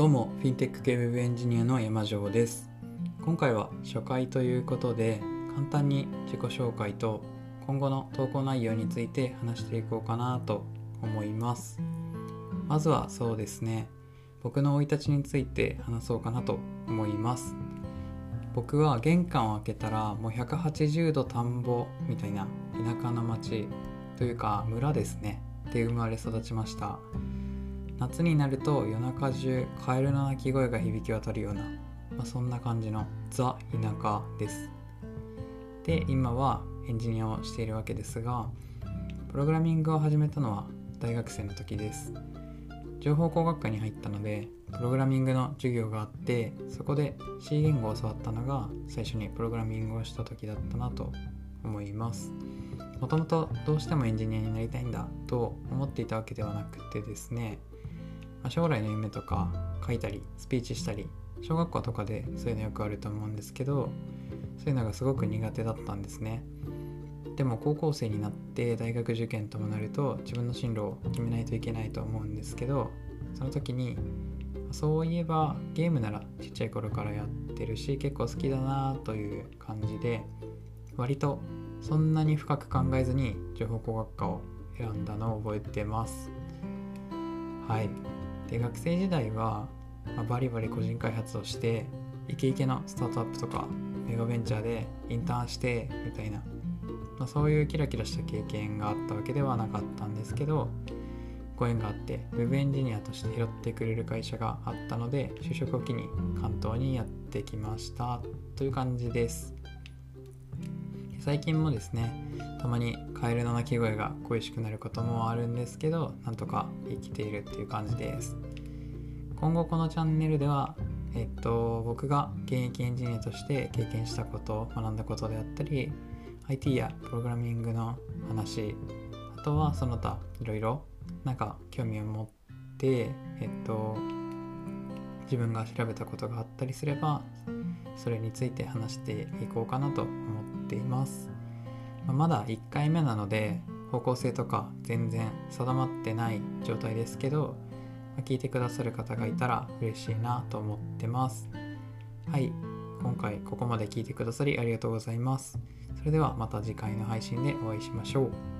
どうもフィンテック系ウェブエンジニアの山城です。今回は初回ということで簡単に自己紹介と今後の投稿内容について話していこうかなと思います。まずはそうですね。僕の生い立ちについて話そうかなと思います。僕は玄関を開けたらもう180度田んぼみたいな田舎の町というか村ですね。で生まれ育ちました。夏になると夜中中カエルの鳴き声が響き渡るような、まあ、そんな感じのザ田舎です。で今はエンジニアをしているわけですがプログラミングを始めたのは大学生の時です。情報工学科に入ったのでプログラミングの授業があってそこで C 言語を教わったのが最初にプログラミングをした時だったなと思います。もともとどうしてもエンジニアになりたいんだと思っていたわけではなくてですねま、将来の夢とか書いたりスピーチしたり小学校とかでそういうのよくあると思うんですけどそういうのがすごく苦手だったんですね。でも高校生になって大学受験ともなると自分の進路を決めないといけないと思うんですけどその時にそういえばゲームならちっちゃい頃からやってるし結構好きだなという感じで割とそんなに深く考えずに情報工学科を選んだのを覚えてます。はい。で学生時代は、まあ、バリバリ個人開発をしてイケイケのスタートアップとかメガベンチャーでインターンしてみたいな、まあ、そういうキラキラした経験があったわけではなかったんですけどご縁があって Web エンジニアとして拾ってくれる会社があったので就職を機に関東にやってきましたという感じです。最近もですねたまにカエルの鳴き声が恋しくなることもあるんですけどなんとか生きているっていう感じです。今後このチャンネルではえっと僕が現役エンジニアとして経験したこと学んだことであったり IT やプログラミングの話あとはその他いろいろなんか興味を持ってえっと自分が調べたことがあったりすればそれについて話していこうかなと思ってっています。まだ1回目なので方向性とか全然定まってない状態ですけど、ま聞いてくださる方がいたら嬉しいなと思ってます。はい、今回ここまで聞いてくださりありがとうございます。それではまた次回の配信でお会いしましょう。